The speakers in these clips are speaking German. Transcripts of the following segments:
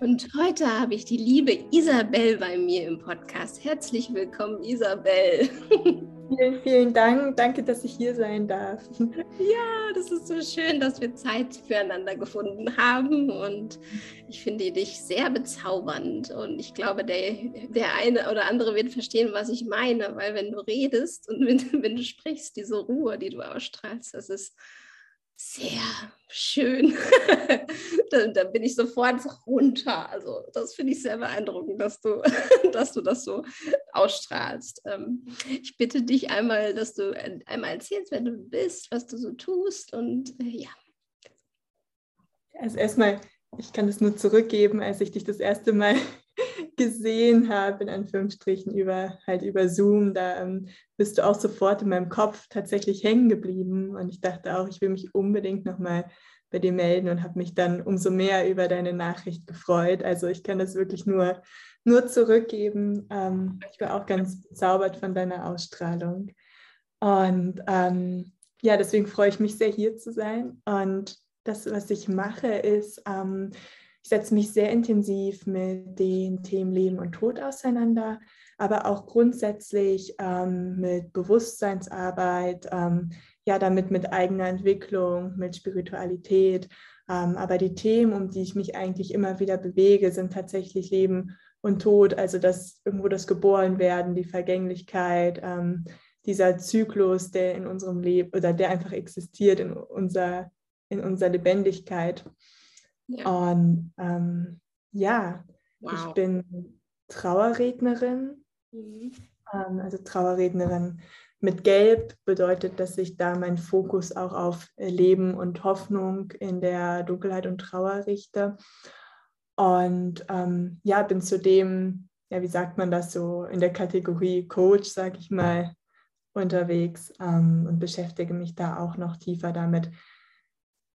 Und heute habe ich die liebe Isabel bei mir im Podcast. Herzlich willkommen, Isabel. Vielen, vielen Dank. Danke, dass ich hier sein darf. Ja, das ist so schön, dass wir Zeit füreinander gefunden haben. Und ich finde dich sehr bezaubernd. Und ich glaube, der, der eine oder andere wird verstehen, was ich meine. Weil wenn du redest und wenn, wenn du sprichst, diese Ruhe, die du ausstrahlst, das ist sehr schön. da, da, bin ich sofort runter. Also das finde ich sehr beeindruckend, dass du, dass du das so ausstrahlst. Ähm, ich bitte dich einmal, dass du einmal erzählst, wer du bist, was du so tust und äh, ja. Also erstmal, ich kann das nur zurückgeben, als ich dich das erste Mal gesehen habe, in Anführungsstrichen, über, halt über Zoom, da ähm, bist du auch sofort in meinem Kopf tatsächlich hängen geblieben. Und ich dachte auch, ich will mich unbedingt nochmal bei dir melden und habe mich dann umso mehr über deine Nachricht gefreut. Also ich kann das wirklich nur, nur zurückgeben. Ähm, ich war auch ganz bezaubert von deiner Ausstrahlung. Und ähm, ja, deswegen freue ich mich sehr, hier zu sein. Und das, was ich mache, ist, ähm, ich setze mich sehr intensiv mit den Themen Leben und Tod auseinander, aber auch grundsätzlich ähm, mit Bewusstseinsarbeit, ähm, ja, damit mit eigener Entwicklung, mit Spiritualität. Ähm, aber die Themen, um die ich mich eigentlich immer wieder bewege, sind tatsächlich Leben und Tod, also das irgendwo das Geborenwerden, die Vergänglichkeit, ähm, dieser Zyklus, der in unserem Leben oder der einfach existiert in unser, in unserer Lebendigkeit. Ja. Und ähm, ja, wow. ich bin Trauerrednerin. Mhm. Ähm, also Trauerrednerin mit Gelb bedeutet, dass ich da meinen Fokus auch auf Leben und Hoffnung in der Dunkelheit und Trauer richte. Und ähm, ja, bin zudem, ja, wie sagt man das so, in der Kategorie Coach, sage ich mal, unterwegs ähm, und beschäftige mich da auch noch tiefer damit,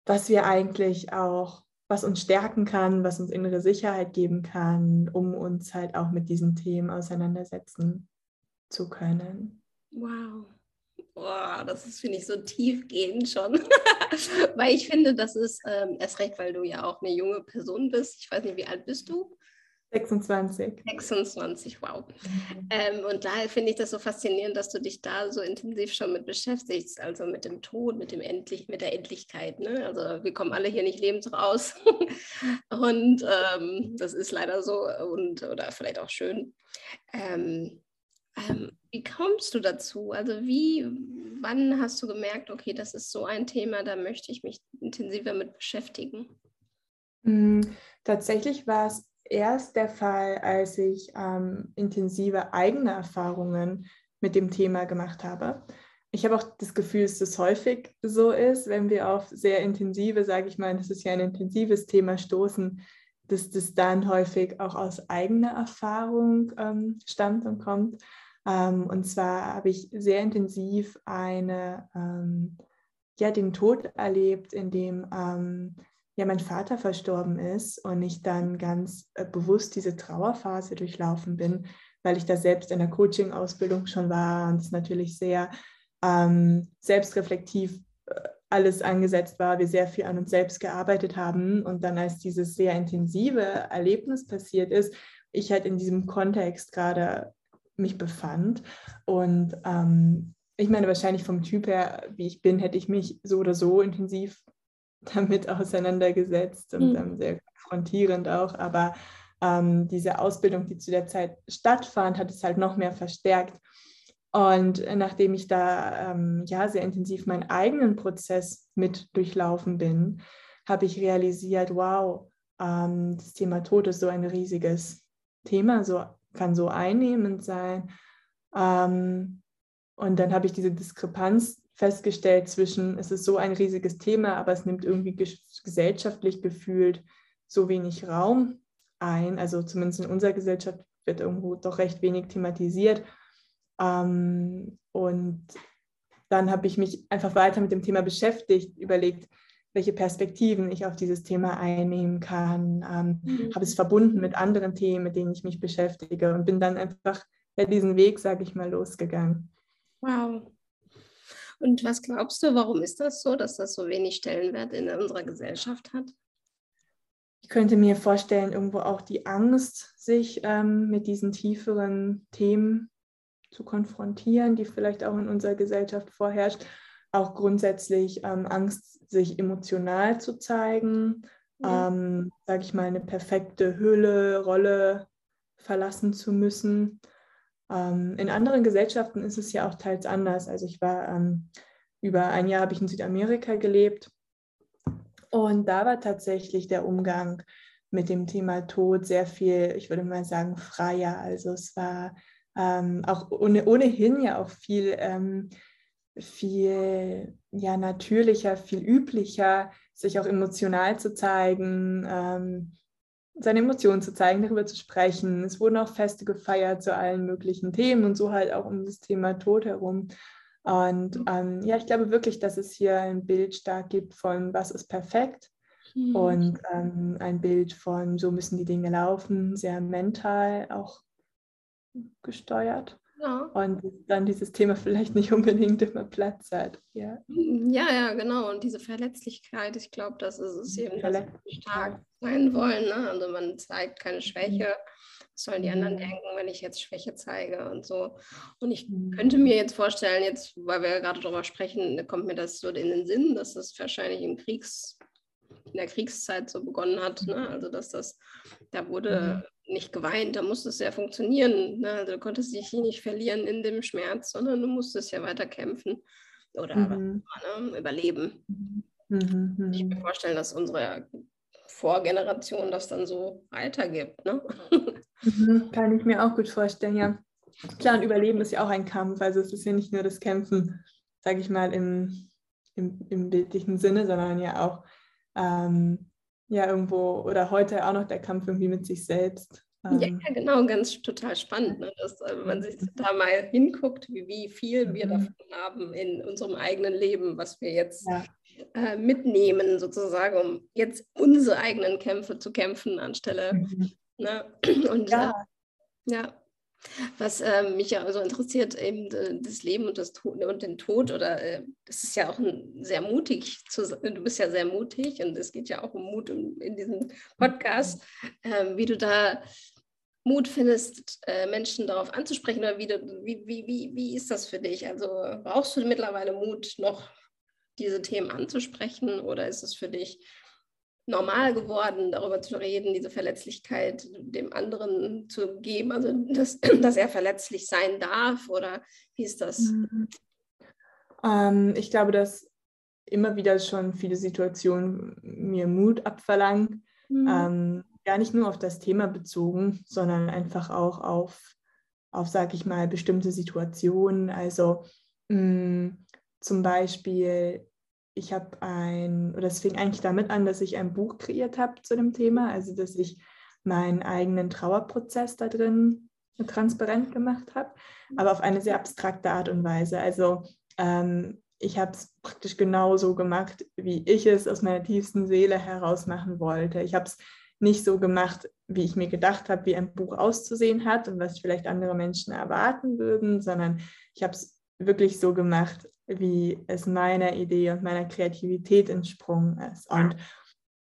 was wir eigentlich auch was uns stärken kann, was uns innere Sicherheit geben kann, um uns halt auch mit diesen Themen auseinandersetzen zu können. Wow. Boah, das ist, finde ich, so tiefgehend schon. weil ich finde, das ist ähm, erst recht, weil du ja auch eine junge Person bist. Ich weiß nicht, wie alt bist du? 26. 26, wow. Mhm. Ähm, und daher finde ich das so faszinierend, dass du dich da so intensiv schon mit beschäftigst, also mit dem Tod, mit dem Endlich, mit der Endlichkeit. Ne? Also wir kommen alle hier nicht lebend raus. und ähm, das ist leider so und oder vielleicht auch schön. Ähm, ähm, wie kommst du dazu? Also wie, wann hast du gemerkt, okay, das ist so ein Thema, da möchte ich mich intensiver mit beschäftigen? Mm, tatsächlich war es erst der Fall, als ich ähm, intensive eigene Erfahrungen mit dem Thema gemacht habe. Ich habe auch das Gefühl, dass das häufig so ist, wenn wir auf sehr intensive, sage ich mal, das ist ja ein intensives Thema stoßen, dass das dann häufig auch aus eigener Erfahrung ähm, stammt und kommt. Ähm, und zwar habe ich sehr intensiv eine, ähm, ja, den Tod erlebt, in dem ähm, ja mein Vater verstorben ist und ich dann ganz äh, bewusst diese Trauerphase durchlaufen bin, weil ich da selbst in der Coaching-Ausbildung schon war und es natürlich sehr ähm, selbstreflektiv äh, alles angesetzt war, wir sehr viel an uns selbst gearbeitet haben. Und dann als dieses sehr intensive Erlebnis passiert ist, ich halt in diesem Kontext gerade mich befand. Und ähm, ich meine, wahrscheinlich vom Typ her, wie ich bin, hätte ich mich so oder so intensiv damit auseinandergesetzt und mhm. sehr konfrontierend auch. Aber ähm, diese Ausbildung, die zu der Zeit stattfand, hat es halt noch mehr verstärkt. Und nachdem ich da ähm, ja sehr intensiv meinen eigenen Prozess mit durchlaufen bin, habe ich realisiert, wow, ähm, das Thema Tod ist so ein riesiges Thema, so kann so einnehmend sein. Ähm, und dann habe ich diese Diskrepanz festgestellt zwischen, es ist so ein riesiges Thema, aber es nimmt irgendwie gesellschaftlich gefühlt so wenig Raum ein. Also zumindest in unserer Gesellschaft wird irgendwo doch recht wenig thematisiert. Ähm, und dann habe ich mich einfach weiter mit dem Thema beschäftigt, überlegt, welche Perspektiven ich auf dieses Thema einnehmen kann, ähm, mhm. habe es verbunden mit anderen Themen, mit denen ich mich beschäftige und bin dann einfach ja, diesen Weg, sage ich mal, losgegangen. Wow. Und was glaubst du, warum ist das so, dass das so wenig Stellenwert in unserer Gesellschaft hat? Ich könnte mir vorstellen, irgendwo auch die Angst, sich ähm, mit diesen tieferen Themen zu konfrontieren, die vielleicht auch in unserer Gesellschaft vorherrscht. Auch grundsätzlich ähm, Angst, sich emotional zu zeigen, ja. ähm, sage ich mal, eine perfekte Hülle, Rolle verlassen zu müssen. Ähm, in anderen Gesellschaften ist es ja auch teils anders. Also ich war ähm, über ein Jahr habe ich in Südamerika gelebt und da war tatsächlich der Umgang mit dem Thema Tod sehr viel, ich würde mal sagen, freier. Also es war ähm, auch ohne, ohnehin ja auch viel, ähm, viel ja, natürlicher, viel üblicher, sich auch emotional zu zeigen, ähm, seine Emotionen zu zeigen, darüber zu sprechen. Es wurden auch Feste gefeiert zu allen möglichen Themen und so halt auch um das Thema Tod herum. Und mhm. ähm, ja, ich glaube wirklich, dass es hier ein Bild stark gibt von, was ist perfekt mhm. und ähm, ein Bild von, so müssen die Dinge laufen, sehr mental auch gesteuert. Ja. Und dann dieses Thema vielleicht nicht unbedingt immer Platz hat. Ja, ja, ja genau. Und diese Verletzlichkeit, ich glaube, das ist es eben, dass wir stark sein wollen. Ne? Also man zeigt keine Schwäche. Was sollen die anderen mhm. denken, wenn ich jetzt Schwäche zeige und so. Und ich mhm. könnte mir jetzt vorstellen, jetzt, weil wir ja gerade darüber sprechen, kommt mir das so in den Sinn, dass das wahrscheinlich im Kriegs, in der Kriegszeit so begonnen hat. Ne? Also dass das, da wurde mhm. nicht geweint, da musste es ja funktionieren. Ne? Also du konntest dich nicht verlieren in dem Schmerz, sondern du musstest ja weiter kämpfen oder mhm. ne? überleben. Mhm. Ich mir vorstellen, dass unsere Vorgeneration das dann so weitergibt. Ne? Mhm, kann ich mir auch gut vorstellen, ja. Klar, und Überleben ist ja auch ein Kampf. Also es ist ja nicht nur das Kämpfen, sage ich mal, im, im, im, bildlichen Sinne, sondern ja auch ähm, ja irgendwo oder heute auch noch der Kampf irgendwie mit sich selbst. Ähm, ja, genau, ganz total spannend, ne? dass äh, man sich da mal hinguckt, wie, wie viel wir mhm. davon haben in unserem eigenen Leben, was wir jetzt ja. äh, mitnehmen, sozusagen, um jetzt unsere eigenen Kämpfe zu kämpfen, anstelle mhm. Ne? Und ja. Äh, ja. Was äh, mich ja so interessiert, eben äh, das Leben und, das Tod, und den Tod, oder äh, das ist ja auch ein, sehr mutig, zu, du bist ja sehr mutig und es geht ja auch um Mut in, in diesem Podcast, ähm, wie du da Mut findest, äh, Menschen darauf anzusprechen oder wie, du, wie, wie, wie, wie ist das für dich? Also brauchst du mittlerweile Mut, noch diese Themen anzusprechen oder ist es für dich normal geworden, darüber zu reden, diese Verletzlichkeit dem anderen zu geben, also dass, dass er verletzlich sein darf oder wie ist das? Mhm. Ähm, ich glaube, dass immer wieder schon viele Situationen mir Mut abverlangen, mhm. ähm, gar nicht nur auf das Thema bezogen, sondern einfach auch auf, auf sage ich mal, bestimmte Situationen. Also mh, mm, zum Beispiel ich habe ein, oder es fing eigentlich damit an, dass ich ein Buch kreiert habe zu dem Thema, also dass ich meinen eigenen Trauerprozess da drin transparent gemacht habe, aber auf eine sehr abstrakte Art und Weise. Also ähm, ich habe es praktisch genauso gemacht, wie ich es aus meiner tiefsten Seele heraus machen wollte. Ich habe es nicht so gemacht, wie ich mir gedacht habe, wie ein Buch auszusehen hat und was vielleicht andere Menschen erwarten würden, sondern ich habe es wirklich so gemacht, wie es meiner Idee und meiner Kreativität entsprungen ist. Und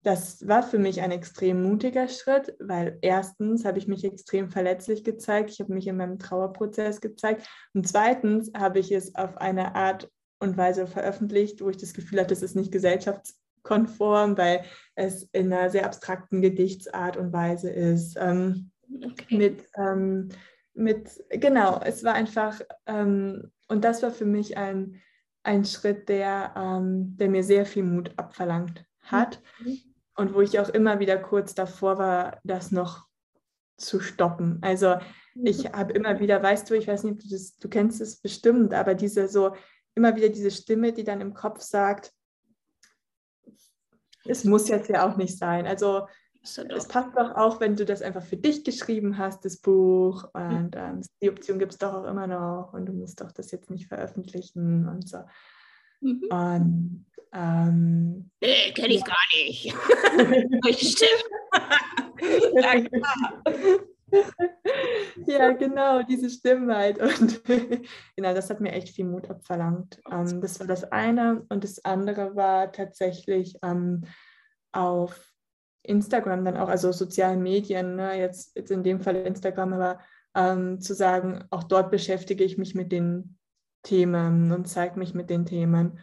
das war für mich ein extrem mutiger Schritt, weil erstens habe ich mich extrem verletzlich gezeigt, ich habe mich in meinem Trauerprozess gezeigt und zweitens habe ich es auf eine Art und Weise veröffentlicht, wo ich das Gefühl hatte, es ist nicht gesellschaftskonform, weil es in einer sehr abstrakten Gedichtsart und Weise ist. Ähm, okay. Mit ähm, mit, genau, es war einfach, ähm, und das war für mich ein, ein Schritt, der, ähm, der mir sehr viel Mut abverlangt hat mhm. und wo ich auch immer wieder kurz davor war, das noch zu stoppen. Also ich mhm. habe immer wieder, weißt du, ich weiß nicht, du, das, du kennst es bestimmt, aber diese so, immer wieder diese Stimme, die dann im Kopf sagt, es muss jetzt ja auch nicht sein. Also es passt doch auch, wenn du das einfach für dich geschrieben hast, das Buch. Und ähm, die Option gibt es doch auch immer noch. Und du musst doch das jetzt nicht veröffentlichen und so. Mhm. Und ähm, nee, kenne ich ja. gar nicht. Stimmt. ja, genau, diese Stimme halt. Und genau, das hat mir echt viel Mut abverlangt. Ähm, das war das eine. Und das andere war tatsächlich ähm, auf Instagram dann auch, also sozialen Medien, ne, jetzt, jetzt in dem Fall Instagram, aber ähm, zu sagen, auch dort beschäftige ich mich mit den Themen und zeige mich mit den Themen.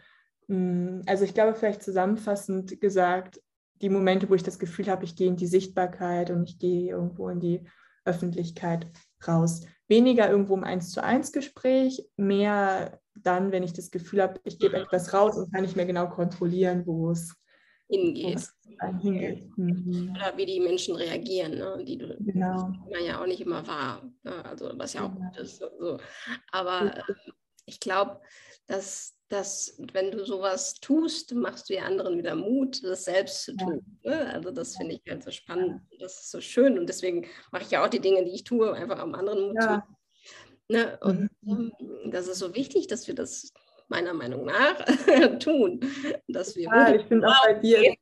Mm, also ich glaube, vielleicht zusammenfassend gesagt, die Momente, wo ich das Gefühl habe, ich gehe in die Sichtbarkeit und ich gehe irgendwo in die Öffentlichkeit raus. Weniger irgendwo im Eins zu eins Gespräch, mehr dann, wenn ich das Gefühl habe, ich gebe etwas raus und kann nicht mehr genau kontrollieren, wo es hingeht. hingeht. Mhm. Oder wie die Menschen reagieren, ne? die du genau. man ja auch nicht immer wahr. Ne? Also was ja auch genau. gut ist. So. Aber äh, ich glaube, dass, dass wenn du sowas tust, machst du ja anderen wieder Mut, das selbst zu tun. Ja. Ne? Also das finde ich halt so spannend. Das ist so schön und deswegen mache ich ja auch die Dinge, die ich tue, einfach am anderen Mut ja. zu. Ne? Und mhm. ähm, das ist so wichtig, dass wir das meiner Meinung nach tun. Dass wir ja, ich finde auch bei dir.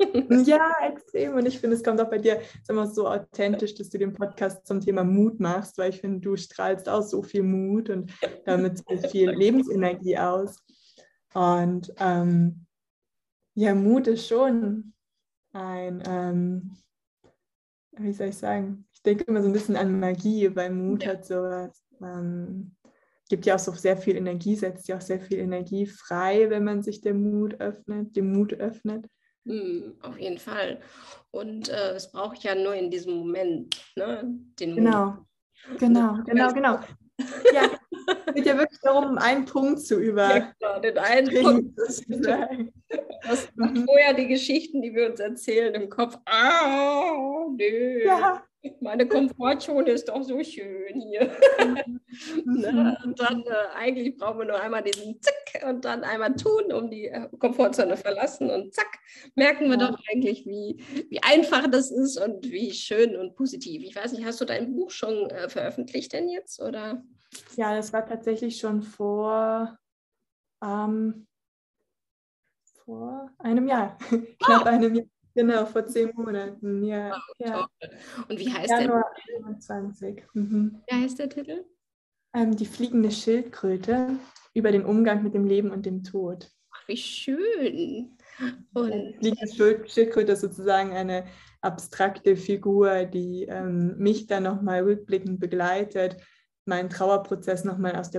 ja, extrem. Und ich finde, es kommt auch bei dir immer so authentisch, dass du den Podcast zum Thema Mut machst, weil ich finde, du strahlst auch so viel Mut und damit so viel Lebensenergie aus. Und ähm, ja, Mut ist schon ein, ähm, wie soll ich sagen, ich denke immer so ein bisschen an Magie, weil Mut ja. hat sowas. Ähm, gibt ja auch so sehr viel Energie, setzt ja auch sehr viel Energie frei, wenn man sich dem Mut öffnet, dem Mut öffnet. Mm, auf jeden Fall. Und äh, es braucht ja nur in diesem Moment ne, den Mut. Genau, genau, genau, genau. Ja, es geht ja wirklich darum, einen Punkt zu über. Ja, genau, den einen Punkt. Das macht mhm. vorher die Geschichten, die wir uns erzählen im Kopf. Ah, nö. Ja. Meine Komfortzone ist doch so schön hier. Ne? Und dann äh, eigentlich brauchen wir nur einmal diesen Zack und dann einmal tun, um die äh, Komfortzone verlassen. Und zack, merken wir ja. doch eigentlich, wie, wie einfach das ist und wie schön und positiv. Ich weiß nicht, hast du dein Buch schon äh, veröffentlicht denn jetzt? Oder? Ja, das war tatsächlich schon vor, ähm, vor einem Jahr, knapp oh. einem Jahr. Genau, vor zehn Monaten, ja. Oh, ja. Und wie heißt Januar der? 21. Mhm. Wie heißt der Titel? Ähm, die fliegende Schildkröte über den Umgang mit dem Leben und dem Tod. Ach, wie schön. Und die fliegende Schildkröte ist sozusagen eine abstrakte Figur, die ähm, mich dann nochmal rückblickend begleitet, meinen Trauerprozess nochmal aus der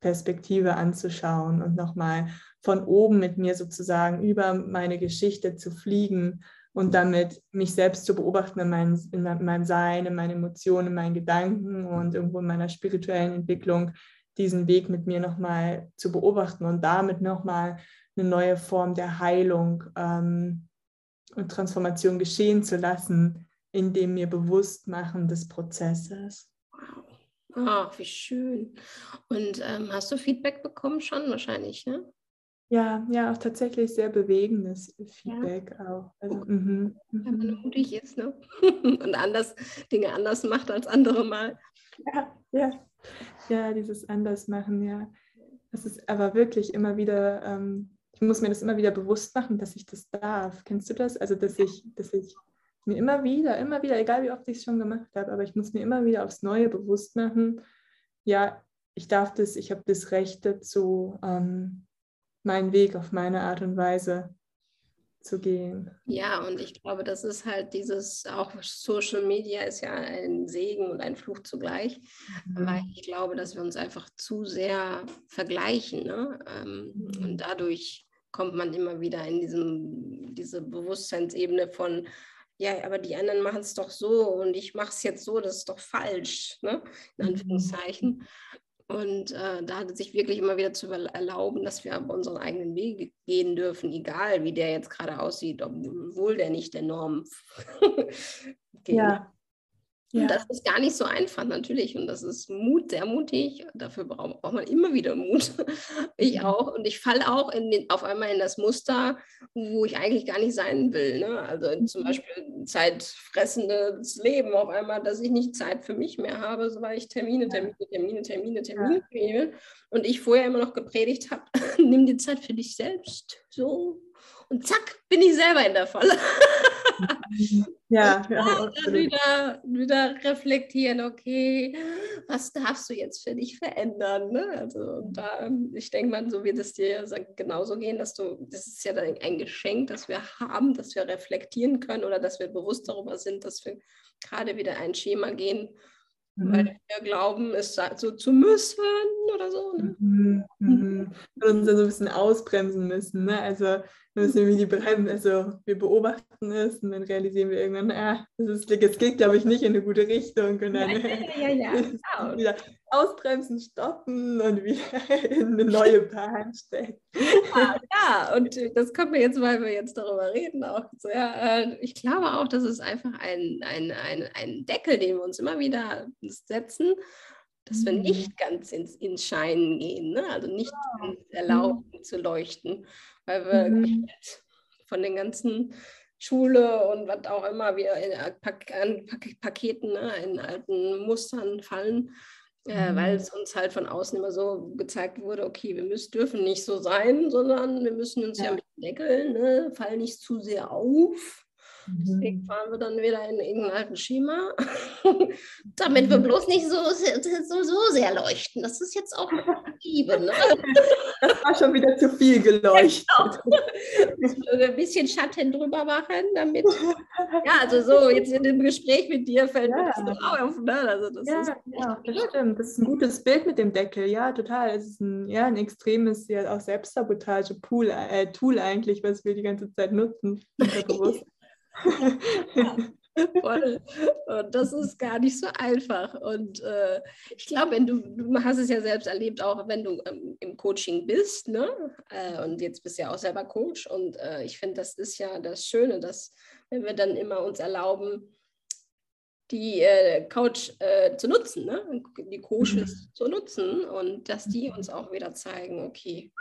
Beobachterperspektive anzuschauen und nochmal von oben mit mir sozusagen über meine Geschichte zu fliegen und damit mich selbst zu beobachten in, mein, in meinem Sein, in meinen Emotionen, in meinen Gedanken und irgendwo in meiner spirituellen Entwicklung diesen Weg mit mir nochmal zu beobachten und damit nochmal eine neue Form der Heilung ähm, und Transformation geschehen zu lassen, in dem mir Bewusstmachen des Prozesses. Wow. Ach, wie schön. Und ähm, hast du Feedback bekommen schon wahrscheinlich, ne? Ja, ja, auch tatsächlich sehr bewegendes Feedback ja. auch. Also, mhm, Wenn man mhm. mutig ist, ne? Und anders, Dinge anders macht als andere mal. Ja, ja. Ja, dieses Andersmachen, ja. Das ist aber wirklich immer wieder, ähm, ich muss mir das immer wieder bewusst machen, dass ich das darf. Kennst du das? Also, dass ich, dass ich mir immer wieder, immer wieder, egal wie oft ich es schon gemacht habe, aber ich muss mir immer wieder aufs Neue bewusst machen, ja, ich darf das, ich habe das Recht dazu, ähm, meinen Weg auf meine Art und Weise zu gehen. Ja, und ich glaube, das ist halt dieses, auch Social Media ist ja ein Segen und ein Fluch zugleich, mhm. weil ich glaube, dass wir uns einfach zu sehr vergleichen. Ne? Ähm, mhm. Und dadurch kommt man immer wieder in diesem, diese Bewusstseinsebene von, ja, aber die anderen machen es doch so und ich mache es jetzt so, das ist doch falsch, ne? in mhm. Anführungszeichen. Und äh, da sich wirklich immer wieder zu erlauben, dass wir aber unseren eigenen Weg gehen dürfen, egal wie der jetzt gerade aussieht, obwohl der nicht der Norm geht. Ja. Ja. Und das ist gar nicht so einfach natürlich und das ist Mut, sehr mutig. Dafür braucht, braucht man immer wieder Mut. Ich auch und ich falle auch den, auf einmal in das Muster, wo ich eigentlich gar nicht sein will. Ne? Also zum mhm. Beispiel zeitfressendes Leben auf einmal, dass ich nicht Zeit für mich mehr habe, so weil ich Termine, Termine, Termine, Termine, Termine ja. und ich vorher immer noch gepredigt habe, nimm die Zeit für dich selbst. So und zack, bin ich selber in der Falle. ja, ja dann wieder, wieder reflektieren, okay, was darfst du jetzt für dich verändern? Ne? Also da, ich denke mal, so wird es dir genauso gehen, dass du, das ist ja ein Geschenk, das wir haben, dass wir reflektieren können oder dass wir bewusst darüber sind, dass wir gerade wieder ein Schema gehen, mhm. weil wir glauben, es so zu müssen oder so. Ne? Mhm. Mhm. Und uns dann so ein bisschen ausbremsen müssen. Ne? Also wir müssen irgendwie die Bremsen, also wir beobachten es und dann realisieren wir irgendwann, ah, das, ist, das geht, glaube ich, nicht in eine gute Richtung. Und dann ja, ja, ja, genau. wieder ausbremsen, stoppen und wieder in eine neue Bahn stecken. Ja, ja, und das können wir jetzt, weil wir jetzt darüber reden, auch sehr, äh, ich glaube auch, das ist einfach ein, ein, ein, ein Deckel, den wir uns immer wieder setzen dass wir mhm. nicht ganz ins, ins Scheinen gehen, ne? also nicht erlauben mhm. zu leuchten weil wir mhm. von den ganzen Schule und was auch immer wir in Pak Pak Paketen, ne, in alten Mustern fallen, äh, weil es uns halt von außen immer so gezeigt wurde, okay, wir müssen, dürfen nicht so sein, sondern wir müssen uns ja, ja mit deckeln, ne, fallen nicht zu sehr auf. Deswegen mhm. fahren wir dann wieder in irgendein alten Schema, damit wir mhm. bloß nicht so, so, so sehr leuchten. Das ist jetzt auch Liebe. Ne? Das war schon wieder zu viel geleuchtet. Genau. Ein bisschen Schatten drüber machen, damit. Ja, also so, jetzt in dem Gespräch mit dir fällt ja. mir das auf. Ne? Also das ja, ist ja, das stimmt. Das ist ein gutes Bild mit dem Deckel. Ja, total. Es ist ein, ja, ein extremes ja, auch Selbstsabotage-Tool äh, eigentlich, was wir die ganze Zeit nutzen. Bewusst. Voll. Und das ist gar nicht so einfach. Und äh, ich glaube, wenn du, du hast es ja selbst erlebt, auch wenn du ähm, im Coaching bist, ne? Äh, und jetzt bist du ja auch selber Coach. Und äh, ich finde, das ist ja das Schöne, dass wenn wir dann immer uns erlauben, die äh, Coach äh, zu nutzen, ne? die Coaches mhm. zu nutzen und dass die uns auch wieder zeigen, okay,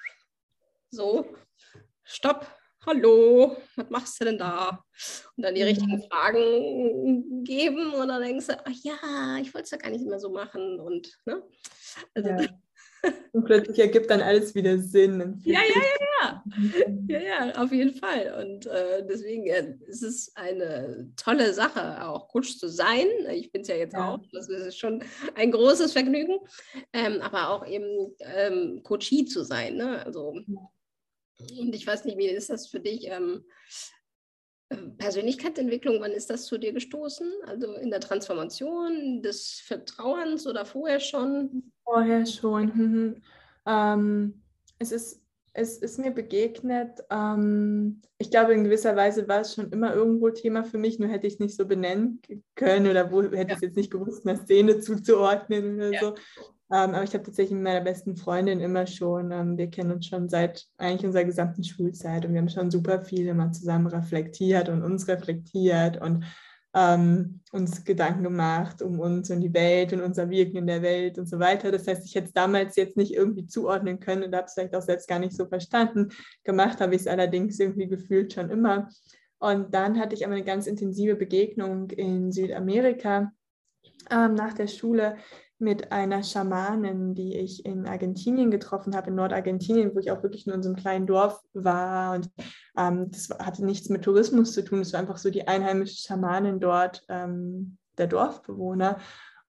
so, stopp, hallo, was machst du denn da? Und dann die richtigen. Fragen geben und dann denkst du, ach ja, ich wollte es ja gar nicht mehr so machen. Und, ne? also, ja. Und plötzlich ergibt dann alles wieder Sinn. Ja, ja, ja, ja. Ja, ja, auf jeden Fall. Und äh, deswegen äh, ist es eine tolle Sache, auch Coach zu sein. Ich bin es ja jetzt ja. auch. Das ist schon ein großes Vergnügen. Ähm, aber auch eben ähm, Coachie zu sein. Ne? Also und ich weiß nicht, wie ist das für dich? Ähm, äh, Persönlichkeitsentwicklung, wann ist das zu dir gestoßen? Also in der Transformation des Vertrauens oder vorher schon? Vorher schon. Mhm. Ähm, es, ist, es ist mir begegnet. Ähm, ich glaube, in gewisser Weise war es schon immer irgendwo Thema für mich, nur hätte ich es nicht so benennen können oder wo hätte ja. ich es jetzt nicht gewusst, einer Szene zuzuordnen oder ja. so. Ähm, aber ich habe tatsächlich mit meiner besten Freundin immer schon, ähm, wir kennen uns schon seit eigentlich unserer gesamten Schulzeit und wir haben schon super viel immer zusammen reflektiert und uns reflektiert und ähm, uns Gedanken gemacht um uns und die Welt und unser Wirken in der Welt und so weiter. Das heißt, ich hätte es damals jetzt nicht irgendwie zuordnen können und habe es vielleicht auch selbst gar nicht so verstanden. Gemacht habe ich es allerdings irgendwie gefühlt schon immer. Und dann hatte ich aber eine ganz intensive Begegnung in Südamerika ähm, nach der Schule mit einer Schamanin, die ich in Argentinien getroffen habe, in Nordargentinien, wo ich auch wirklich nur in so einem kleinen Dorf war. Und ähm, das hatte nichts mit Tourismus zu tun. Es war einfach so die einheimische Schamanin dort, ähm, der Dorfbewohner.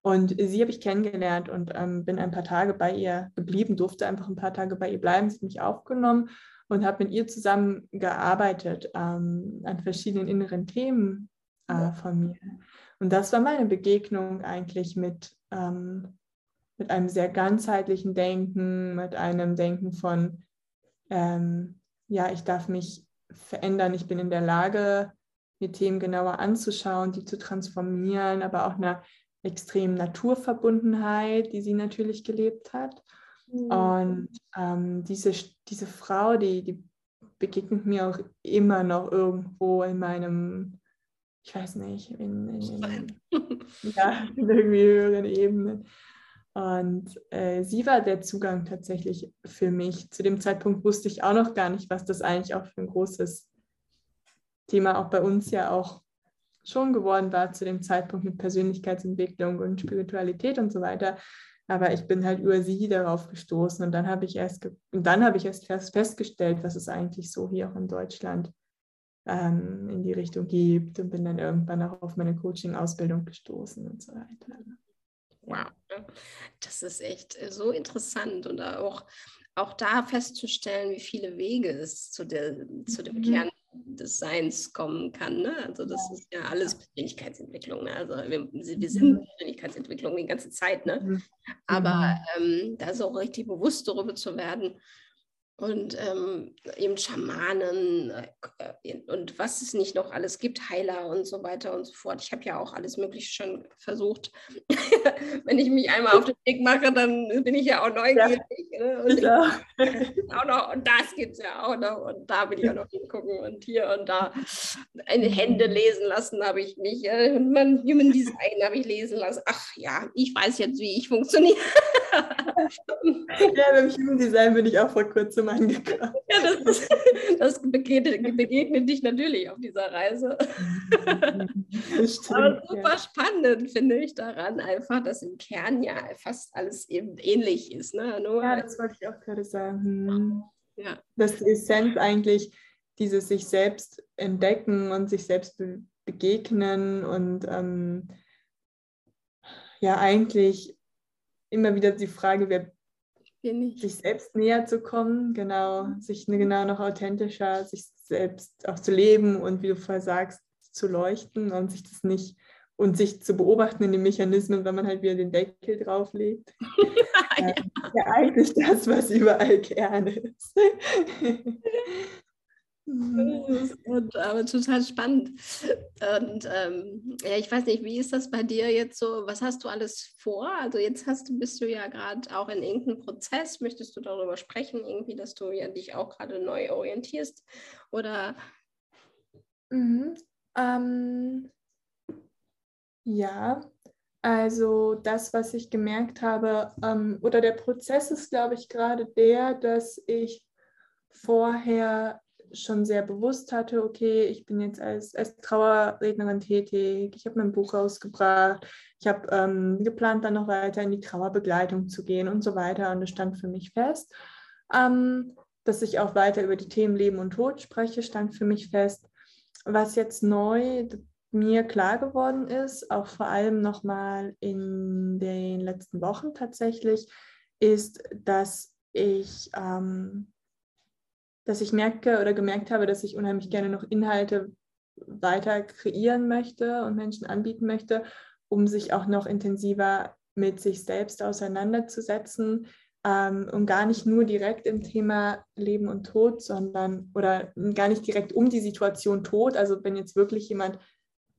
Und sie habe ich kennengelernt und ähm, bin ein paar Tage bei ihr geblieben, durfte einfach ein paar Tage bei ihr bleiben. Sie hat mich aufgenommen und habe mit ihr zusammen gearbeitet ähm, an verschiedenen inneren Themen äh, von mir. Und das war meine Begegnung eigentlich mit, ähm, mit einem sehr ganzheitlichen Denken, mit einem Denken von, ähm, ja, ich darf mich verändern, ich bin in der Lage, mir Themen genauer anzuschauen, die zu transformieren, aber auch einer extremen Naturverbundenheit, die sie natürlich gelebt hat. Mhm. Und ähm, diese, diese Frau, die, die begegnet mir auch immer noch irgendwo in meinem ich weiß nicht, in, in, in ja, in irgendwie höheren Ebenen. Und äh, sie war der Zugang tatsächlich für mich. Zu dem Zeitpunkt wusste ich auch noch gar nicht, was das eigentlich auch für ein großes Thema auch bei uns ja auch schon geworden war zu dem Zeitpunkt mit Persönlichkeitsentwicklung und Spiritualität und so weiter. Aber ich bin halt über sie darauf gestoßen und dann habe ich erst und dann habe ich erst festgestellt, was es eigentlich so hier auch in Deutschland ähm, in die Richtung gibt und bin dann irgendwann auch auf meine Coaching-Ausbildung gestoßen und so weiter. Wow, das ist echt äh, so interessant und auch, auch da festzustellen, wie viele Wege es zu, der, zu dem mhm. Kern des Seins kommen kann. Ne? Also das ja. ist ja alles Persönlichkeitsentwicklung. Ne? Also wir, wir mhm. sind Persönlichkeitsentwicklung die ganze Zeit. Ne? Mhm. Aber ähm, da ist auch richtig bewusst darüber zu werden, und ähm, eben Schamanen äh, und was es nicht noch alles gibt, Heiler und so weiter und so fort. Ich habe ja auch alles Mögliche schon versucht. Wenn ich mich einmal auf den Weg mache, dann bin ich ja auch neugierig. Ja. Ne? Und, ja. auch noch, und das gibt es ja auch noch und da will ich auch noch hingucken und hier und da. Eine Hände lesen lassen habe ich mich. Äh, man, Human Design habe ich lesen lassen. Ach ja, ich weiß jetzt, wie ich funktioniere. ja, beim Human Design bin ich auch vor kurzem angekommen. Ja, das, das begegnet, begegnet, dich natürlich auf dieser Reise. Stimmt, Aber super ja. spannend finde ich daran einfach, dass im Kern ja fast alles eben ähnlich ist. Ne? Nur ja, das wollte ich auch gerade sagen. Hm. Ja. Dass die Essenz eigentlich dieses sich selbst entdecken und sich selbst be begegnen und ähm, ja eigentlich immer wieder die Frage, wer sich selbst näher zu kommen, genau, sich ne, genau noch authentischer, sich selbst auch zu leben und wie du vorher sagst, zu leuchten und sich das nicht und sich zu beobachten in den Mechanismen, wenn man halt wieder den Deckel drauflegt. ja. ja, eigentlich das, was überall gerne ist. Und, aber total spannend. Und ähm, ja, ich weiß nicht, wie ist das bei dir jetzt so? Was hast du alles vor? Also jetzt hast du, bist du ja gerade auch in irgendeinem Prozess. Möchtest du darüber sprechen, irgendwie, dass du ja dich auch gerade neu orientierst? Oder? Mhm. Ähm, ja, also das, was ich gemerkt habe, ähm, oder der Prozess ist, glaube ich, gerade der, dass ich vorher schon sehr bewusst hatte, okay, ich bin jetzt als, als Trauerrednerin tätig, ich habe mein Buch rausgebracht, ich habe ähm, geplant, dann noch weiter in die Trauerbegleitung zu gehen und so weiter. Und es stand für mich fest, ähm, dass ich auch weiter über die Themen Leben und Tod spreche, stand für mich fest. Was jetzt neu mir klar geworden ist, auch vor allem nochmal in den letzten Wochen tatsächlich, ist, dass ich ähm, dass ich merke oder gemerkt habe, dass ich unheimlich gerne noch Inhalte weiter kreieren möchte und Menschen anbieten möchte, um sich auch noch intensiver mit sich selbst auseinanderzusetzen ähm, und gar nicht nur direkt im Thema Leben und Tod, sondern oder gar nicht direkt um die Situation Tod, also wenn jetzt wirklich jemand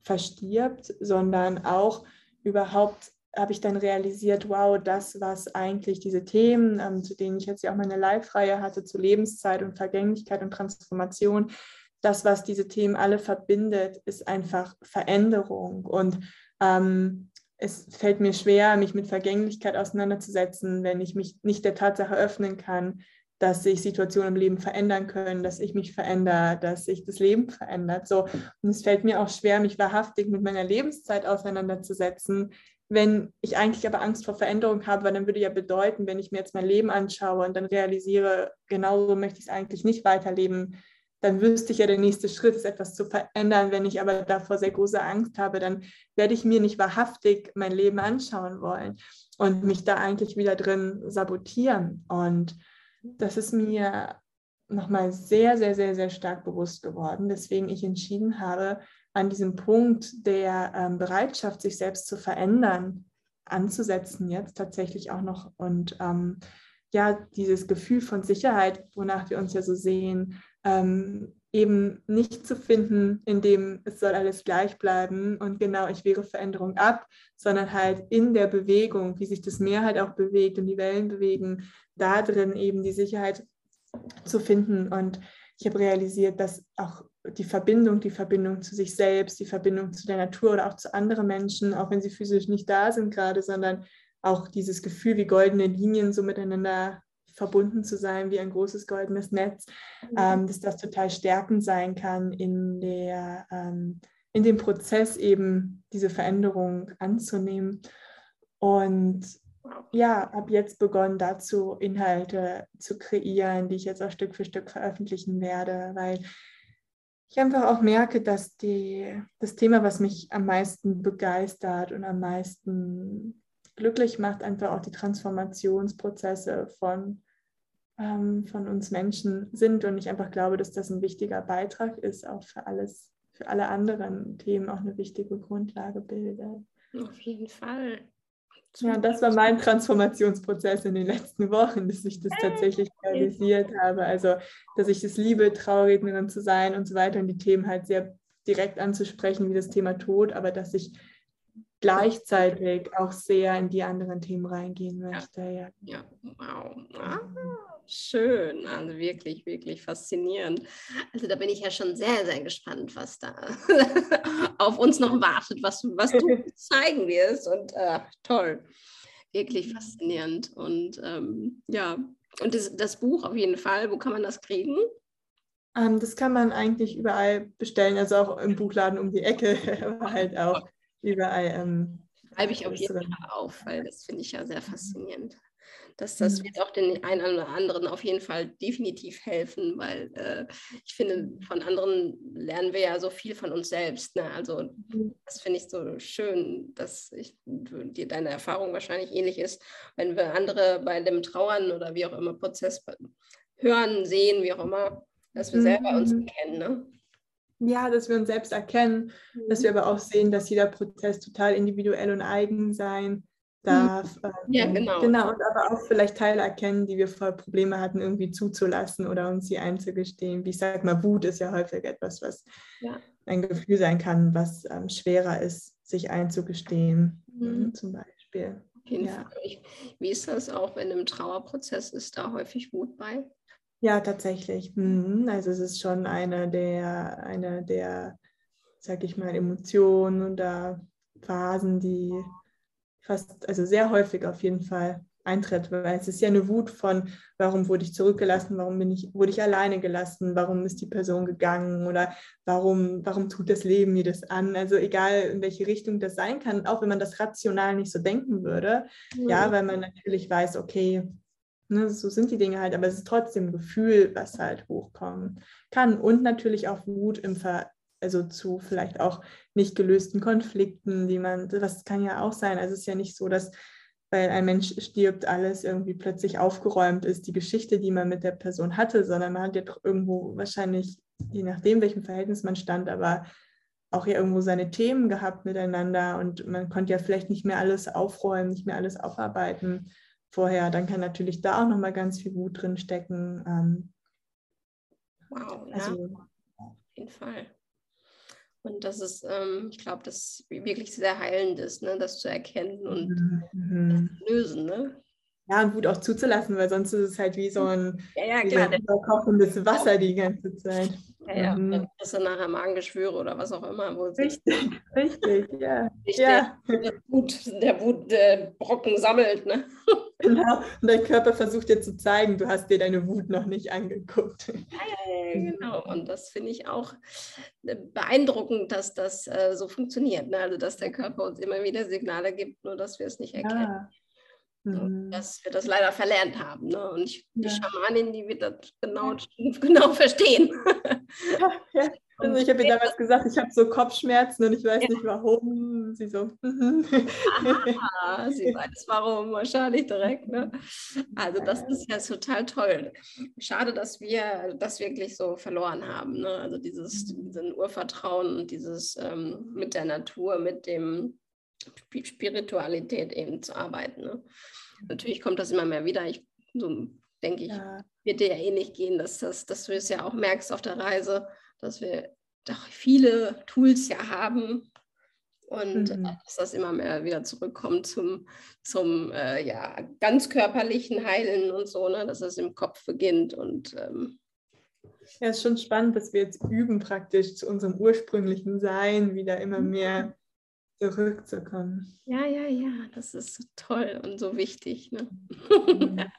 verstirbt, sondern auch überhaupt habe ich dann realisiert, wow, das, was eigentlich diese Themen, ähm, zu denen ich jetzt ja auch meine Live-Reihe hatte, zu Lebenszeit und Vergänglichkeit und Transformation, das, was diese Themen alle verbindet, ist einfach Veränderung. Und ähm, es fällt mir schwer, mich mit Vergänglichkeit auseinanderzusetzen, wenn ich mich nicht der Tatsache öffnen kann, dass sich Situationen im Leben verändern können, dass ich mich verändere, dass sich das Leben verändert. So. Und es fällt mir auch schwer, mich wahrhaftig mit meiner Lebenszeit auseinanderzusetzen, wenn ich eigentlich aber Angst vor Veränderung habe, weil dann würde ja bedeuten, wenn ich mir jetzt mein Leben anschaue und dann realisiere, genauso möchte ich es eigentlich nicht weiterleben, dann wüsste ich ja, der nächste Schritt ist etwas zu verändern. Wenn ich aber davor sehr große Angst habe, dann werde ich mir nicht wahrhaftig mein Leben anschauen wollen und mich da eigentlich wieder drin sabotieren. Und das ist mir nochmal sehr, sehr, sehr, sehr stark bewusst geworden, deswegen ich entschieden habe, an diesem Punkt der ähm, Bereitschaft, sich selbst zu verändern, anzusetzen jetzt tatsächlich auch noch und ähm, ja, dieses Gefühl von Sicherheit, wonach wir uns ja so sehen, ähm, eben nicht zu finden, indem es soll alles gleich bleiben und genau, ich wehre Veränderung ab, sondern halt in der Bewegung, wie sich das Meer halt auch bewegt und die Wellen bewegen, da drin eben die Sicherheit zu finden. Und ich habe realisiert, dass auch die Verbindung, die Verbindung zu sich selbst, die Verbindung zu der Natur oder auch zu anderen Menschen, auch wenn sie physisch nicht da sind gerade, sondern auch dieses Gefühl, wie goldene Linien so miteinander verbunden zu sein, wie ein großes goldenes Netz, mhm. ähm, dass das total stärkend sein kann in, der, ähm, in dem Prozess eben diese Veränderung anzunehmen. Und ja, ab jetzt begonnen dazu Inhalte zu kreieren, die ich jetzt auch Stück für Stück veröffentlichen werde, weil ich einfach auch merke, dass die, das Thema, was mich am meisten begeistert und am meisten glücklich macht, einfach auch die Transformationsprozesse von, ähm, von uns Menschen sind. Und ich einfach glaube, dass das ein wichtiger Beitrag ist, auch für alles, für alle anderen Themen auch eine wichtige Grundlage bildet. Auf jeden Fall. Ja, das war mein Transformationsprozess in den letzten Wochen, dass ich das tatsächlich realisiert habe. Also, dass ich es liebe, Trauerrednerin zu sein und so weiter und die Themen halt sehr direkt anzusprechen, wie das Thema Tod, aber dass ich gleichzeitig auch sehr in die anderen Themen reingehen möchte. Ja, ja. wow. Ah, schön, also wirklich, wirklich faszinierend. Also da bin ich ja schon sehr, sehr gespannt, was da auf uns noch wartet, was, was du zeigen wirst. Und äh, toll, wirklich faszinierend. Und ähm, ja, und das, das Buch auf jeden Fall, wo kann man das kriegen? Ähm, das kann man eigentlich überall bestellen, also auch im Buchladen um die Ecke, aber halt auch überall. Ähm, Schreibe ich auf jeden Fall auf, weil das finde ich ja sehr faszinierend. Das, das mhm. wird auch den einen oder anderen auf jeden Fall definitiv helfen, weil äh, ich finde, von anderen lernen wir ja so viel von uns selbst. Ne? Also mhm. das finde ich so schön, dass ich, dir deine Erfahrung wahrscheinlich ähnlich ist, wenn wir andere bei dem Trauern oder wie auch immer Prozess hören, sehen, wie auch immer, dass wir selber uns mhm. kennen. Ne? Ja, dass wir uns selbst erkennen, mhm. dass wir aber auch sehen, dass jeder Prozess total individuell und eigen sein darf. Mhm. Ja, genau. Genau, und aber auch vielleicht Teile erkennen, die wir voll Probleme hatten, irgendwie zuzulassen oder uns sie einzugestehen. Wie ich sage mal, Wut ist ja häufig etwas, was ja. ein Gefühl sein kann, was ähm, schwerer ist, sich einzugestehen, mhm. zum Beispiel. Auf jeden ja. Fall. Wie ist das auch, wenn im Trauerprozess ist da häufig Wut bei? Ja, tatsächlich. Mhm. Also es ist schon eine der, eine der, sag ich mal, Emotionen oder Phasen, die fast, also sehr häufig auf jeden Fall eintritt, weil es ist ja eine Wut von, warum wurde ich zurückgelassen, warum bin ich, wurde ich alleine gelassen, warum ist die Person gegangen oder warum, warum tut das Leben mir das an? Also egal in welche Richtung das sein kann, auch wenn man das rational nicht so denken würde, mhm. ja, weil man natürlich weiß, okay, Ne, so sind die Dinge halt, aber es ist trotzdem ein Gefühl, was halt hochkommen kann. Und natürlich auch Wut im Ver also zu vielleicht auch nicht gelösten Konflikten, die man, das kann ja auch sein. Also es ist ja nicht so, dass weil ein Mensch stirbt, alles irgendwie plötzlich aufgeräumt ist, die Geschichte, die man mit der Person hatte, sondern man hat ja doch irgendwo wahrscheinlich, je nachdem, welchem Verhältnis man stand, aber auch ja irgendwo seine Themen gehabt miteinander und man konnte ja vielleicht nicht mehr alles aufräumen, nicht mehr alles aufarbeiten vorher, dann kann natürlich da auch nochmal ganz viel Wut drin stecken. Ähm, wow, also, ja, auf jeden Fall. Und das ist, ähm, ich glaube, das wirklich sehr heilend ist, ne, das zu erkennen und mhm. zu lösen. Ne? Ja, und Wut auch zuzulassen, weil sonst ist es halt wie so ein, ja, ja, klar, so ein überkochendes Wasser die ganze Zeit. Ja, ja. Mhm. Dann hast du nachher Magengeschwüre oder was auch immer. Wo richtig, richtig, ja. ja. Der, Wut, der Wutbrocken sammelt, ne? Genau, und dein Körper versucht dir zu zeigen, du hast dir deine Wut noch nicht angeguckt. Ja, ja, genau. Und das finde ich auch äh, beeindruckend, dass das äh, so funktioniert. Ne? Also, dass der Körper uns immer wieder Signale gibt, nur dass wir es nicht erkennen. Ja. Mhm. Dass wir das leider verlernt haben. Ne? Und ich, die ja. Schamanin, die wird das genau, genau verstehen. Ja, ja. Also ich habe ihr damals gesagt, ich habe so Kopfschmerzen und ich weiß nicht warum. Sie so. Aha, sie weiß warum, wahrscheinlich direkt. Ne? Also das ist ja total toll. Schade, dass wir das wirklich so verloren haben. Ne? Also dieses, mhm. diesen Urvertrauen und dieses ähm, mit der Natur, mit dem Spiritualität eben zu arbeiten. Ne? Natürlich kommt das immer mehr wieder. Ich, so denke ich, ja. wird dir ja ähnlich eh gehen, dass, das, dass du es ja auch merkst auf der Reise, dass wir doch viele Tools ja haben und mhm. dass das immer mehr wieder zurückkommt zum, zum äh, ja, ganz körperlichen Heilen und so, ne? dass es im Kopf beginnt und ähm, Ja, es ist schon spannend, dass wir jetzt üben, praktisch zu unserem ursprünglichen Sein wieder immer mhm. mehr zurückzukommen. Ja, ja, ja, das ist so toll und so wichtig. Ne? Mhm.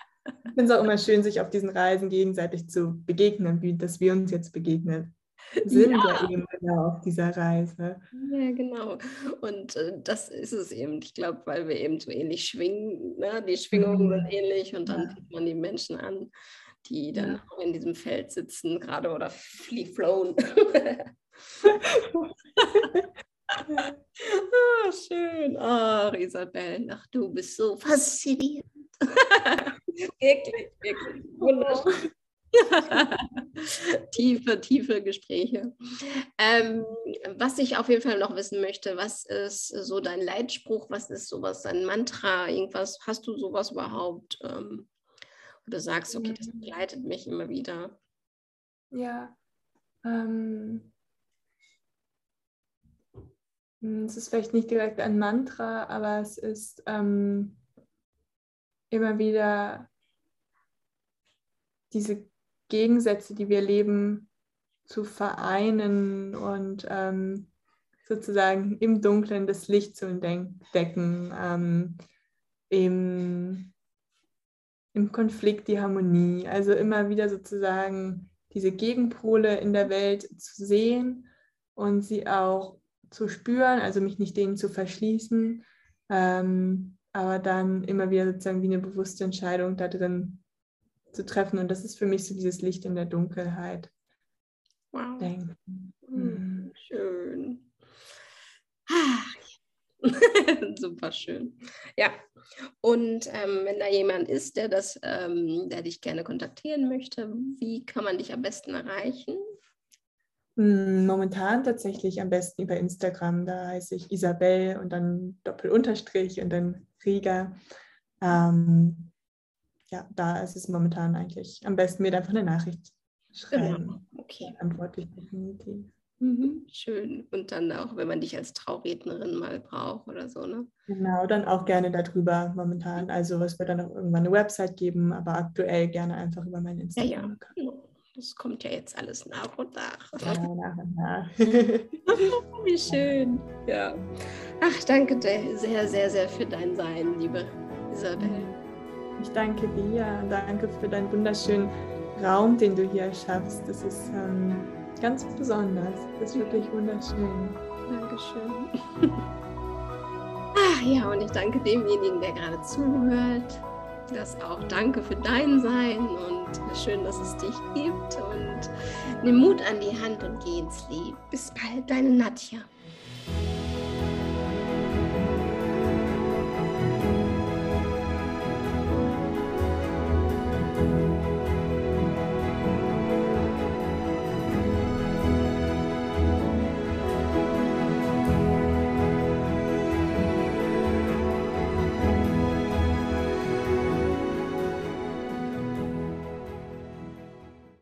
Ich finde es auch immer schön, sich auf diesen Reisen gegenseitig zu begegnen, wie dass wir uns jetzt begegnen sind ja. ja eben genau auf dieser Reise. Ja, genau. Und äh, das ist es eben. Ich glaube, weil wir eben so ähnlich schwingen, ne? die Schwingungen mhm. sind ähnlich und dann ja. sieht man die Menschen an, die dann ja. auch in diesem Feld sitzen, gerade oder flown. oh, schön. Oh, Isabel, ach, du bist so faszinierend. wirklich, wirklich. Wunderschön. tiefe, tiefe Gespräche. Ähm, was ich auf jeden Fall noch wissen möchte, was ist so dein Leitspruch? Was ist sowas, dein Mantra? Irgendwas, hast du sowas überhaupt? Ähm, oder sagst, okay, das begleitet mich immer wieder? Ja. Ähm, hm, es ist vielleicht nicht direkt ein Mantra, aber es ist ähm, immer wieder diese Gegensätze, die wir leben, zu vereinen und ähm, sozusagen im Dunkeln das Licht zu entdecken, ähm, im, im Konflikt die Harmonie. Also immer wieder sozusagen diese Gegenpole in der Welt zu sehen und sie auch zu spüren, also mich nicht denen zu verschließen, ähm, aber dann immer wieder sozusagen wie eine bewusste Entscheidung da drin zu treffen. Und das ist für mich so dieses Licht in der Dunkelheit. Wow. Denken. Mhm. Schön. Super schön. Ja, und ähm, wenn da jemand ist, der das, ähm, der dich gerne kontaktieren möchte, wie kann man dich am besten erreichen? Hm, momentan tatsächlich am besten über Instagram. Da heiße ich Isabel und dann Doppelunterstrich und dann Riga. Ähm, ja, da ist es momentan eigentlich am besten mir einfach eine Nachricht schreiben. Genau. Okay. Antworte ich definitiv. Mhm. Schön. Und dann auch, wenn man dich als Traurednerin mal braucht oder so, ne? Genau, dann auch gerne darüber momentan. Also es wird dann auch irgendwann eine Website geben, aber aktuell gerne einfach über meinen Instagram. Ja, ja. Das kommt ja jetzt alles nach und nach. Ja, nach und nach. Wie schön. Ja. Ach, danke dir sehr, sehr, sehr für dein Sein, liebe Isabel. Ich danke dir und danke für deinen wunderschönen Raum, den du hier schaffst. Das ist ähm, ganz besonders. Das ist wirklich wunderschön. Dankeschön. Ach ja, und ich danke demjenigen, der gerade zuhört. Das auch danke für dein Sein und schön, dass es dich gibt. Und nimm Mut an die Hand und geh ins Leben. Bis bald, deine Nadja.